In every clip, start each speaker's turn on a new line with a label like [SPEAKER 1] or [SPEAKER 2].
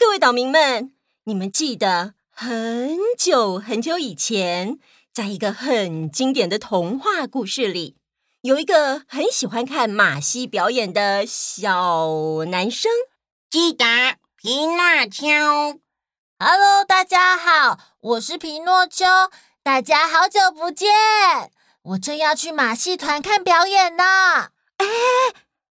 [SPEAKER 1] 各位岛民们，你们记得很久很久以前，在一个很经典的童话故事里，有一个很喜欢看马戏表演的小男生。
[SPEAKER 2] 记得皮诺丘。
[SPEAKER 3] Hello，大家好，我是皮诺丘，大家好久不见。我正要去马戏团看表演呢。
[SPEAKER 1] 哎，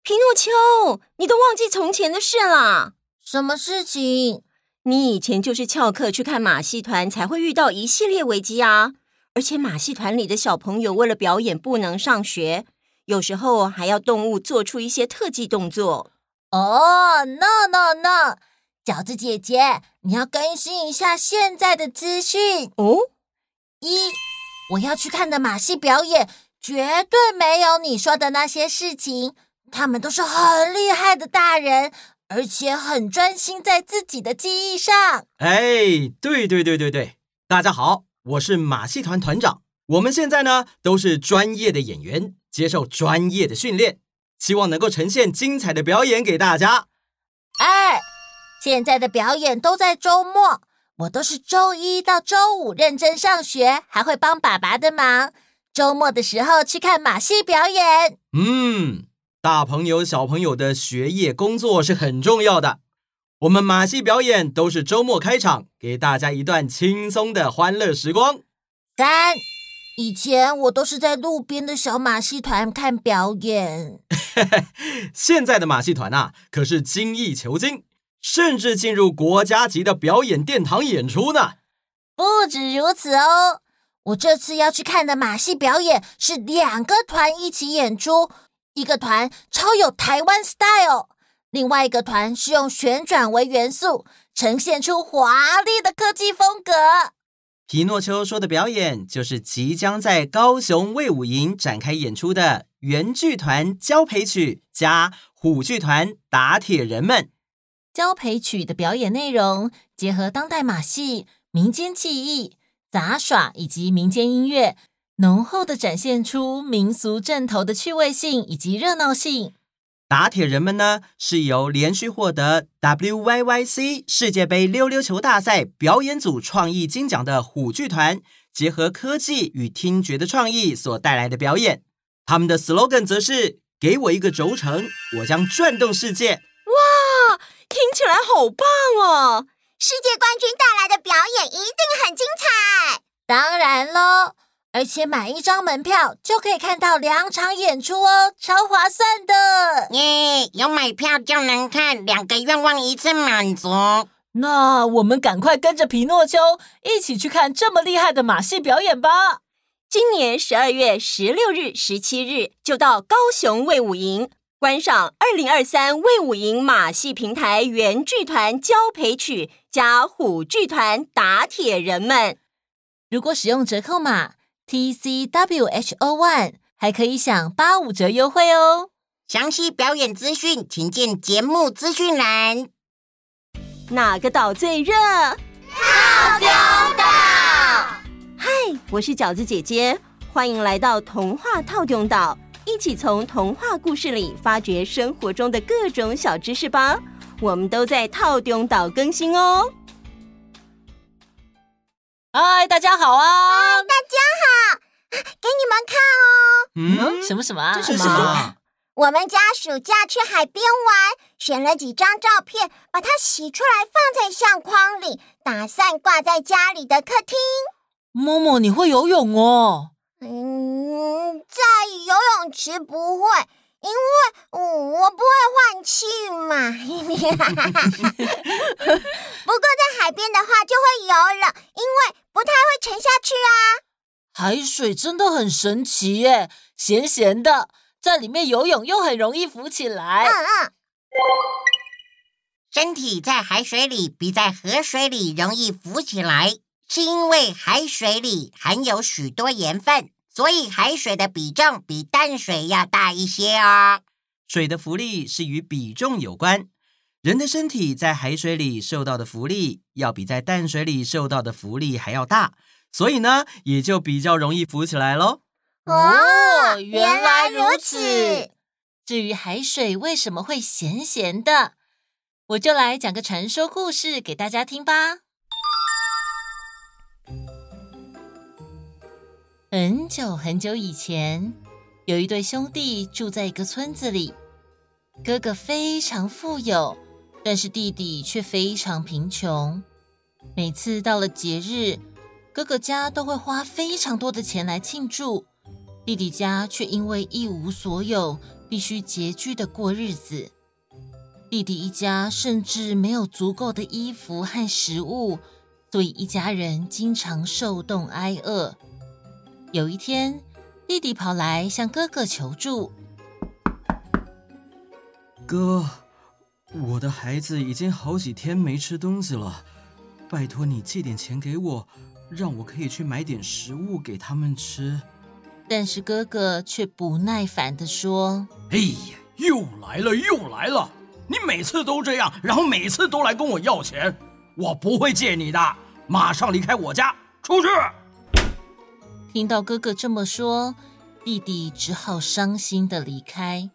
[SPEAKER 1] 皮诺丘，你都忘记从前的事了？
[SPEAKER 3] 什么事情？
[SPEAKER 1] 你以前就是翘课去看马戏团，才会遇到一系列危机啊！而且马戏团里的小朋友为了表演不能上学，有时候还要动物做出一些特技动作。
[SPEAKER 3] 哦，no no no，饺子姐姐，你要更新一下现在的资讯
[SPEAKER 1] 哦。
[SPEAKER 3] 一，我要去看的马戏表演绝对没有你说的那些事情，他们都是很厉害的大人。而且很专心在自己的技艺上。
[SPEAKER 4] 哎，对对对对对，大家好，我是马戏团团长。我们现在呢都是专业的演员，接受专业的训练，希望能够呈现精彩的表演给大家。
[SPEAKER 3] 二，现在的表演都在周末，我都是周一到周五认真上学，还会帮爸爸的忙。周末的时候去看马戏表演。
[SPEAKER 4] 嗯。大朋友、小朋友的学业、工作是很重要的。我们马戏表演都是周末开场，给大家一段轻松的欢乐时光。
[SPEAKER 3] 三，以前我都是在路边的小马戏团看表演。
[SPEAKER 4] 现在的马戏团啊，可是精益求精，甚至进入国家级的表演殿堂演出呢。
[SPEAKER 3] 不止如此哦，我这次要去看的马戏表演是两个团一起演出。一个团超有台湾 style，另外一个团是用旋转为元素，呈现出华丽的科技风格。
[SPEAKER 4] 皮诺丘说的表演就是即将在高雄卫武营展开演出的原剧团交陪曲加虎剧团打铁人们。
[SPEAKER 3] 交陪曲的表演内容结合当代马戏、民间技艺、杂耍以及民间音乐。浓厚的展现出民俗阵头的趣味性以及热闹性。
[SPEAKER 4] 打铁人们呢，是由连续获得 WYYC 世界杯溜溜球大赛表演组创意金奖的虎剧团，结合科技与听觉的创意所带来的表演。他们的 slogan 则是“给我一个轴承，我将转动世界”。
[SPEAKER 1] 哇，听起来好棒哦！
[SPEAKER 2] 世界冠军带来的表演一定很精彩。
[SPEAKER 3] 当然喽。而且买一张门票就可以看到两场演出哦，超划算的！
[SPEAKER 2] 耶，有买票就能看，两个愿望一次满足。
[SPEAKER 3] 那我们赶快跟着皮诺丘一起去看这么厉害的马戏表演吧！
[SPEAKER 1] 今年十二月十六日、十七日就到高雄卫武营观赏二零二三卫武营马戏平台原剧团交陪曲加虎剧团打铁人们。
[SPEAKER 3] 如果使用折扣码。T C W H O One 还可以享八五折优惠哦！
[SPEAKER 2] 详细表演资讯，请见节目资讯栏。
[SPEAKER 1] 哪个岛最热？
[SPEAKER 2] 套丢岛！
[SPEAKER 1] 嗨，我是饺子姐姐，欢迎来到童话套丢岛，一起从童话故事里发掘生活中的各种小知识吧！我们都在套丢岛更新哦。
[SPEAKER 3] 嗨，大家好啊！
[SPEAKER 2] 给你们看哦。
[SPEAKER 3] 嗯，什么什么啊？
[SPEAKER 1] 这是什么？
[SPEAKER 2] 我们家暑假去海边玩，选了几张照片，把它洗出来放在相框里，打算挂在家里的客厅。
[SPEAKER 3] 默默，你会游泳哦？
[SPEAKER 2] 嗯，在游泳池不会。因为我不会换气嘛，不过在海边的话就会游了，因为不太会沉下去啊。
[SPEAKER 3] 海水真的很神奇耶，咸咸的，在里面游泳又很容易浮起来。嗯嗯，
[SPEAKER 2] 身体在海水里比在河水里容易浮起来，是因为海水里含有许多盐分。所以海水的比重比淡水要大一些哦。
[SPEAKER 4] 水的浮力是与比重有关，人的身体在海水里受到的浮力要比在淡水里受到的浮力还要大，所以呢，也就比较容易浮起来喽。
[SPEAKER 2] 哦，原来如此。
[SPEAKER 3] 至于海水为什么会咸咸的，我就来讲个传说故事给大家听吧。很久很久以前，有一对兄弟住在一个村子里。哥哥非常富有，但是弟弟却非常贫穷。每次到了节日，哥哥家都会花非常多的钱来庆祝，弟弟家却因为一无所有，必须拮据的过日子。弟弟一家甚至没有足够的衣服和食物，所以一家人经常受冻挨饿。有一天，弟弟跑来向哥哥求助：“
[SPEAKER 4] 哥，我的孩子已经好几天没吃东西了，拜托你借点钱给我，让我可以去买点食物给他们吃。”
[SPEAKER 3] 但是哥哥却不耐烦地说：“
[SPEAKER 5] 哎呀，又来了，又来了！”你每次都这样，然后每次都来跟我要钱，我不会借你的。马上离开我家，出去！
[SPEAKER 3] 听到哥哥这么说，弟弟只好伤心的离开。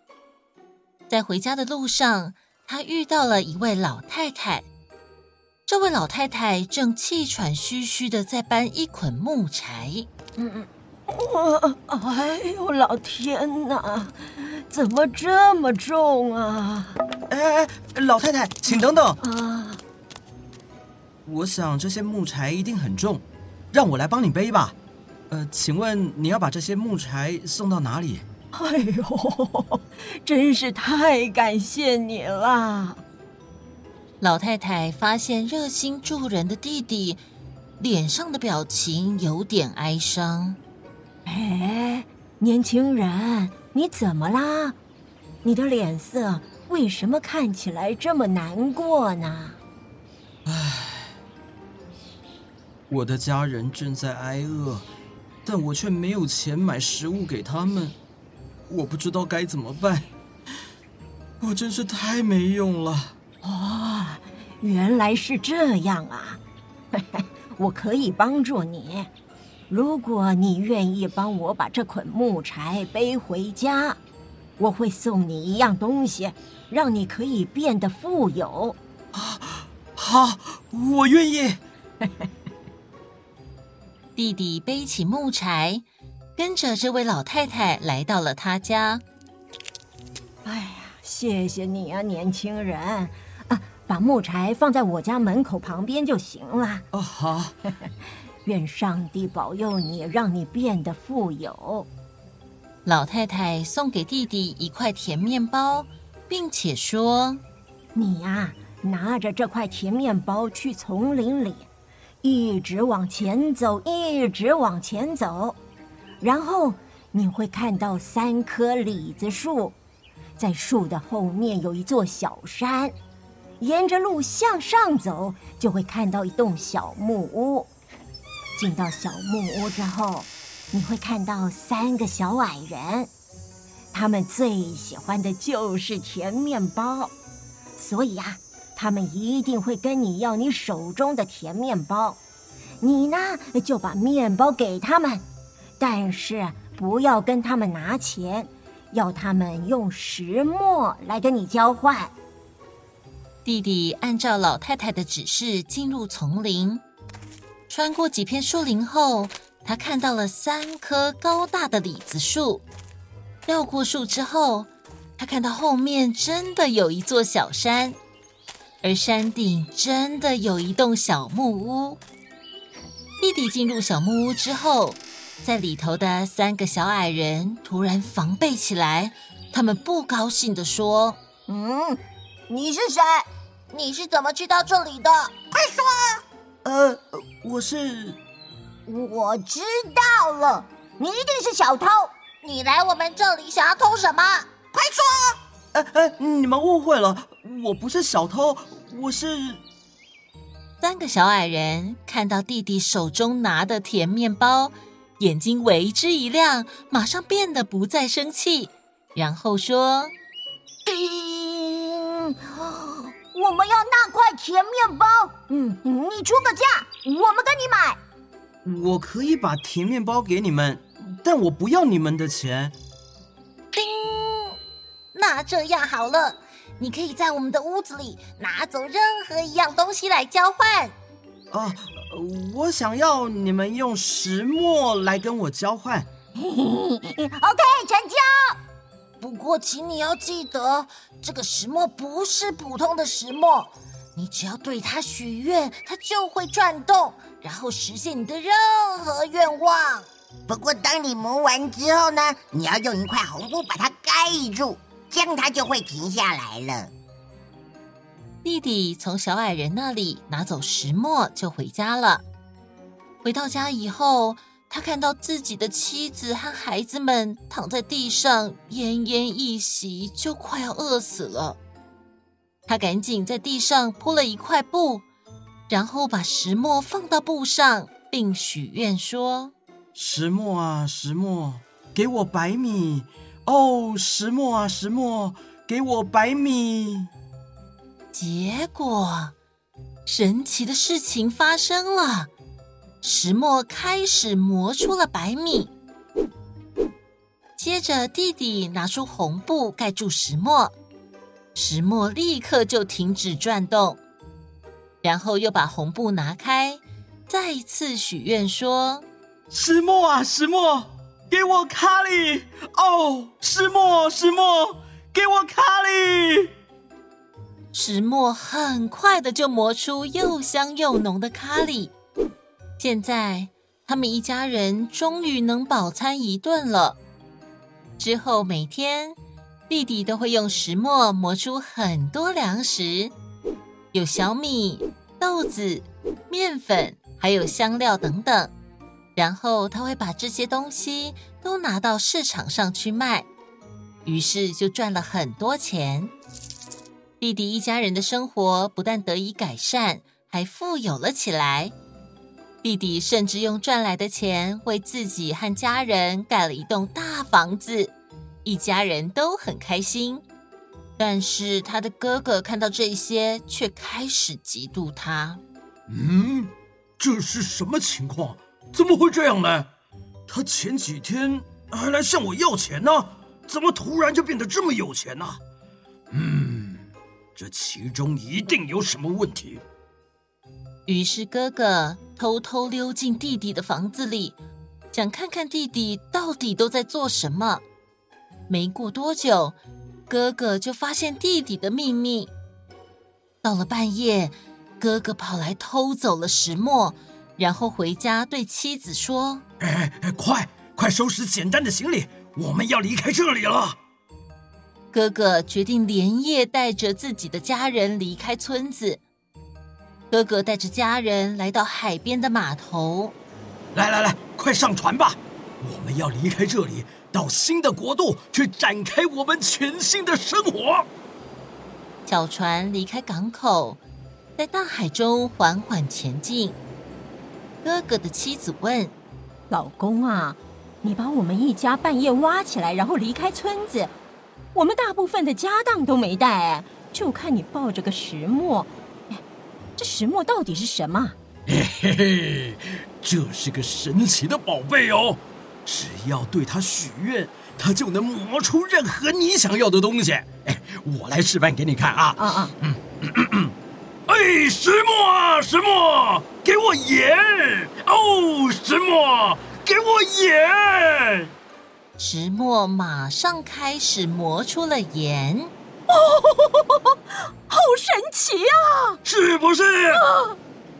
[SPEAKER 3] 在回家的路上，他遇到了一位老太太。这位老太太正气喘吁吁的在搬一捆木柴。
[SPEAKER 1] 嗯，我，哎呦，老天哪，怎么这么重啊？
[SPEAKER 4] 哎哎，老太太，请等等
[SPEAKER 1] 啊！
[SPEAKER 4] 我想这些木柴一定很重，让我来帮你背吧。呃，请问你要把这些木柴送到哪里？
[SPEAKER 1] 哎呦，真是太感谢你了！
[SPEAKER 3] 老太太发现热心助人的弟弟脸上的表情有点哀伤。
[SPEAKER 1] 哎，年轻人，你怎么啦？你的脸色……为什么看起来这么难过呢？
[SPEAKER 4] 唉，我的家人正在挨饿，但我却没有钱买食物给他们，我不知道该怎么办。我真是太没用了。
[SPEAKER 1] 哦，原来是这样啊！我可以帮助你，如果你愿意帮我把这捆木柴背回家。我会送你一样东西，让你可以变得富有。
[SPEAKER 4] 啊，好，我愿意。
[SPEAKER 3] 弟弟背起木柴，跟着这位老太太来到了他家。
[SPEAKER 1] 哎呀，谢谢你啊，年轻人！啊，把木柴放在我家门口旁边就行了。
[SPEAKER 4] 哦，好。
[SPEAKER 1] 愿上帝保佑你，让你变得富有。
[SPEAKER 3] 老太太送给弟弟一块甜面包，并且说：“
[SPEAKER 1] 你呀，拿着这块甜面包去丛林里，一直往前走，一直往前走，然后你会看到三棵李子树，在树的后面有一座小山，沿着路向上走，就会看到一栋小木屋。进到小木屋之后。”你会看到三个小矮人，他们最喜欢的就是甜面包，所以呀，他们一定会跟你要你手中的甜面包。你呢，就把面包给他们，但是不要跟他们拿钱，要他们用石墨来跟你交换。
[SPEAKER 3] 弟弟按照老太太的指示进入丛林，穿过几片树林后。他看到了三棵高大的李子树，绕过树之后，他看到后面真的有一座小山，而山顶真的有一栋小木屋。弟弟进入小木屋之后，在里头的三个小矮人突然防备起来，他们不高兴地说：“
[SPEAKER 6] 嗯，你是谁？你是怎么去到这里的？快说！”“
[SPEAKER 4] 呃，我是……”
[SPEAKER 6] 我知道了，你一定是小偷！你来我们这里想要偷什么？快说！
[SPEAKER 4] 哎哎，你们误会了，我不是小偷，我是……
[SPEAKER 3] 三个小矮人看到弟弟手中拿的甜面包，眼睛为之一亮，马上变得不再生气，然后说：“
[SPEAKER 6] 嗯，我们要那块甜面包。嗯，你出个价，我们跟你买。”
[SPEAKER 4] 我可以把甜面包给你们，但我不要你们的钱。
[SPEAKER 6] 叮，那这样好了，
[SPEAKER 7] 你可以在我们的屋子里拿走任何一样东西来交换。
[SPEAKER 8] 啊，我想要你们用石墨来跟我交换。
[SPEAKER 6] OK，成交。
[SPEAKER 7] 不过，请你要记得，这个石磨不是普通的石磨。你只要对它许愿，它就会转动，然后实现你的任何愿望。
[SPEAKER 2] 不过，当你磨完之后呢，你要用一块红布把它盖住，这样它就会停下来了。
[SPEAKER 3] 弟弟从小矮人那里拿走石磨，就回家了。回到家以后，他看到自己的妻子和孩子们躺在地上，奄奄一息，就快要饿死了。他赶紧在地上铺了一块布，然后把石墨放到布上，并许愿说：“
[SPEAKER 8] 石墨啊，石墨，给我白米！哦，石墨啊，石墨，给我白米！”
[SPEAKER 3] 结果，神奇的事情发生了，石磨开始磨出了白米。接着，弟弟拿出红布盖住石磨，石磨立刻就停止转动。然后又把红布拿开，再一次许愿说：“
[SPEAKER 8] 石磨啊，石磨，给我咖喱！哦，石磨，石磨，给我咖喱！”
[SPEAKER 3] 石磨很快的就磨出又香又浓的咖喱。现在他们一家人终于能饱餐一顿了。之后每天，弟弟都会用石磨磨出很多粮食，有小米、豆子、面粉，还有香料等等。然后他会把这些东西都拿到市场上去卖，于是就赚了很多钱。弟弟一家人的生活不但得以改善，还富有了起来。弟弟甚至用赚来的钱为自己和家人盖了一栋大房子，一家人都很开心。但是他的哥哥看到这些，却开始嫉妒他。
[SPEAKER 4] 嗯，这是什么情况？怎么会这样呢？他前几天还来向我要钱呢，怎么突然就变得这么有钱呢？嗯。这其中一定有什么问题。
[SPEAKER 3] 于是哥哥偷偷溜进弟弟的房子里，想看看弟弟到底都在做什么。没过多久，哥哥就发现弟弟的秘密。到了半夜，哥哥跑来偷走了石墨，然后回家对妻子说：“
[SPEAKER 4] 哎哎，快快收拾简单的行李，我们要离开这里了。”
[SPEAKER 3] 哥哥决定连夜带着自己的家人离开村子。哥哥带着家人来到海边的码头。
[SPEAKER 4] 来来来，快上船吧！我们要离开这里，到新的国度去展开我们全新的生活。
[SPEAKER 3] 小船离开港口，在大海中缓缓前进。哥哥的妻子问：“
[SPEAKER 1] 老公啊，你把我们一家半夜挖起来，然后离开村子？”我们大部分的家当都没带，就看你抱着个石墨。这石墨到底是什么？
[SPEAKER 4] 嘿嘿嘿，这是个神奇的宝贝哦！只要对它许愿，它就能磨出任何你想要的东西。哎，我来示范给你看啊！啊啊，嗯嗯嗯嗯，哎，石墨啊，石墨，给我盐！哦，石墨，给我盐！
[SPEAKER 3] 石墨马上开始磨出了盐，
[SPEAKER 1] 哦，好神奇啊！
[SPEAKER 4] 是不是？啊、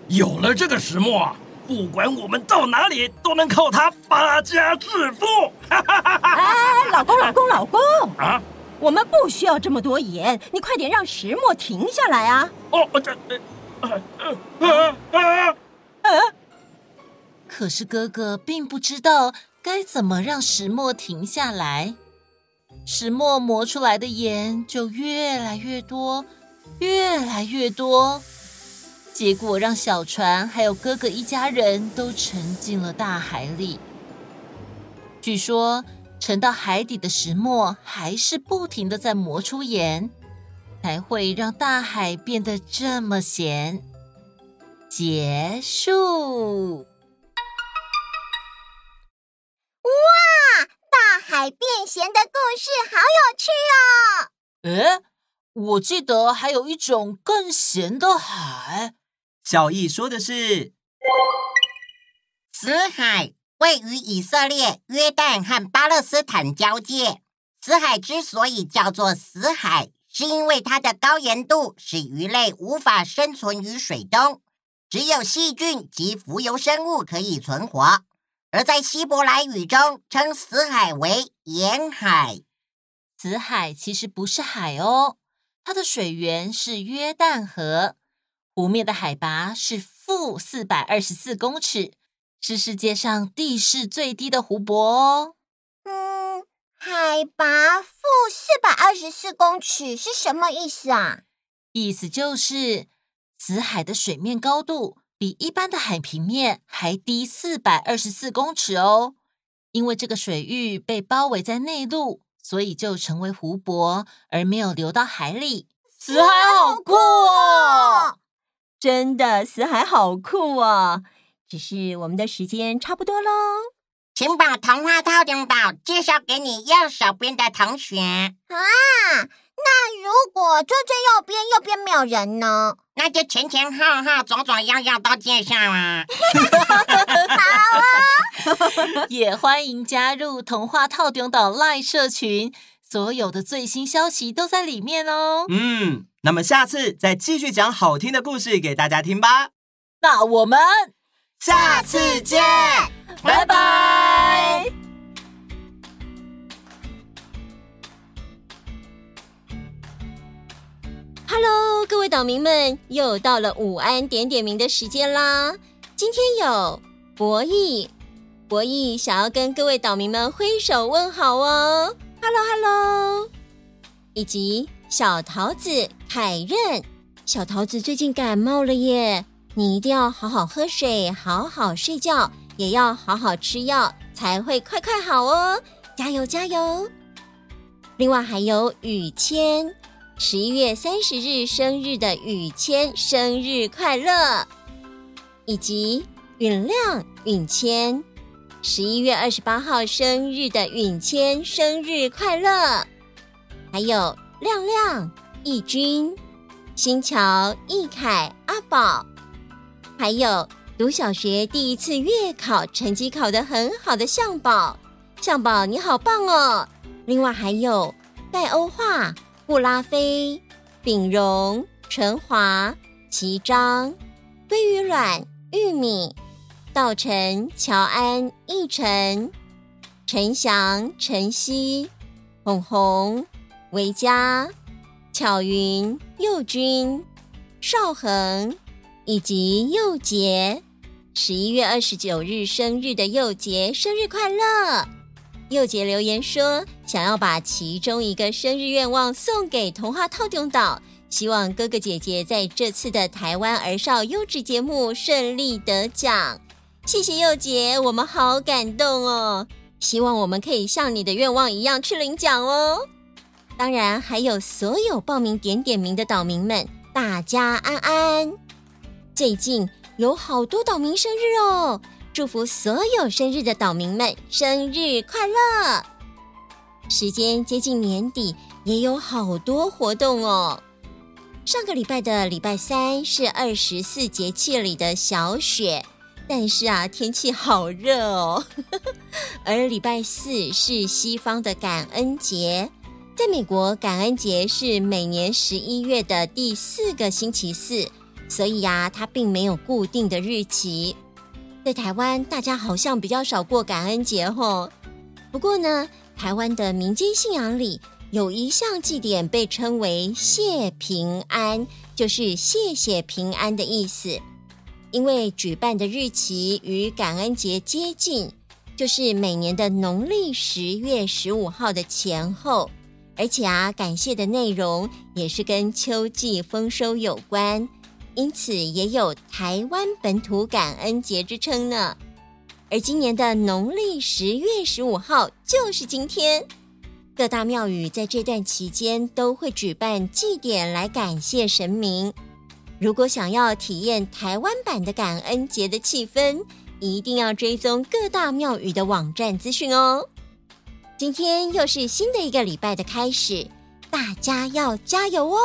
[SPEAKER 4] 有了这个石墨，不管我们到哪里，都能靠它发家致富。
[SPEAKER 1] 哎，老公，老公，老公啊！我们不需要这么多盐，你快点让石墨停下来啊！
[SPEAKER 4] 哦，这，呃，呃，呃，
[SPEAKER 3] 呃，可是哥哥并不知道。该怎么让石墨停下来？石墨磨出来的盐就越来越多，越来越多，结果让小船还有哥哥一家人都沉进了大海里。据说沉到海底的石墨还是不停地在磨出盐，才会让大海变得这么咸。结束。
[SPEAKER 6] 海变咸的故事好有趣哦！
[SPEAKER 3] 诶，
[SPEAKER 9] 我记得还有一种更咸的海。
[SPEAKER 4] 小易说的是，
[SPEAKER 2] 死海位于以色列、约旦和巴勒斯坦交界。死海之所以叫做死海，是因为它的高盐度使鱼类无法生存于水中，只有细菌及浮游生物可以存活。而在希伯来语中，称死海为盐海。
[SPEAKER 9] 死海其实不是海哦，它的水源是约旦河，湖面的海拔是负四百二十四公尺，是世界上地势最低的湖泊哦。
[SPEAKER 6] 嗯，海拔负四百二十四公尺是什么意思啊？
[SPEAKER 9] 意思就是死海的水面高度，比一般的海平面还低四百二十四公尺哦，因为这个水域被包围在内陆，所以就成为湖泊，而没有流到海里。
[SPEAKER 3] 死海好酷哦！
[SPEAKER 1] 真的，死海好酷哦！只是我们的时间差不多喽，
[SPEAKER 2] 请把童话透中岛介绍给你右手边的同学
[SPEAKER 6] 啊。那如果坐最右边，右边没有人呢？
[SPEAKER 2] 那就前前后后、左左右右都介绍啊！
[SPEAKER 6] 好啊！
[SPEAKER 9] 也欢迎加入童话透中岛 LINE 社群，所有的最新消息都在里面哦。
[SPEAKER 4] 嗯，那么下次再继续讲好听的故事给大家听吧。
[SPEAKER 9] 那我们
[SPEAKER 4] 下次见，
[SPEAKER 9] 拜拜。
[SPEAKER 1] Hello，各位岛民们，又到了午安点点名的时间啦！今天有博弈，博弈想要跟各位岛民们挥手问好哦，Hello，Hello，以及小桃子凯任，小桃子最近感冒了耶，你一定要好好喝水，好好睡觉，也要好好吃药，才会快快好哦，加油加油！另外还有雨谦。十一月三十日生日的雨谦，生日快乐！以及允亮、允谦，十一月二十八号生日的允谦，生日快乐！还有亮亮、义军、新桥、义凯、阿宝，还有读小学第一次月考成绩考得很好的向宝，向宝你好棒哦！另外还有戴欧化。布拉菲、炳荣、纯华、齐章、鲑鱼卵、玉米、稻成、乔安、奕晨、陈翔、晨曦、红红、维嘉、巧云、佑君、少恒以及佑杰，十一月二十九日生日的佑杰，生日快乐！佑杰留言说，想要把其中一个生日愿望送给童话套中岛，希望哥哥姐姐在这次的台湾儿少优质节目顺利得奖。谢谢佑杰，我们好感动哦！希望我们可以像你的愿望一样去领奖哦。当然，还有所有报名点点名的岛民们，大家安安。最近有好多岛民生日哦。祝福所有生日的岛民们生日快乐！时间接近年底，也有好多活动哦。上个礼拜的礼拜三是二十四节气里的小雪，但是啊，天气好热哦。而礼拜四是西方的感恩节，在美国，感恩节是每年十一月的第四个星期四，所以呀，它并没有固定的日期。在台湾，大家好像比较少过感恩节吼。不过呢，台湾的民间信仰里有一项祭典被称为“谢平安”，就是谢谢平安的意思。因为举办的日期与感恩节接近，就是每年的农历十月十五号的前后，而且啊，感谢的内容也是跟秋季丰收有关。因此也有台湾本土感恩节之称呢。而今年的农历十月十五号就是今天，各大庙宇在这段期间都会举办祭典来感谢神明。如果想要体验台湾版的感恩节的气氛，一定要追踪各大庙宇的网站资讯哦。今天又是新的一个礼拜的开始。
[SPEAKER 6] 大家要加油哦！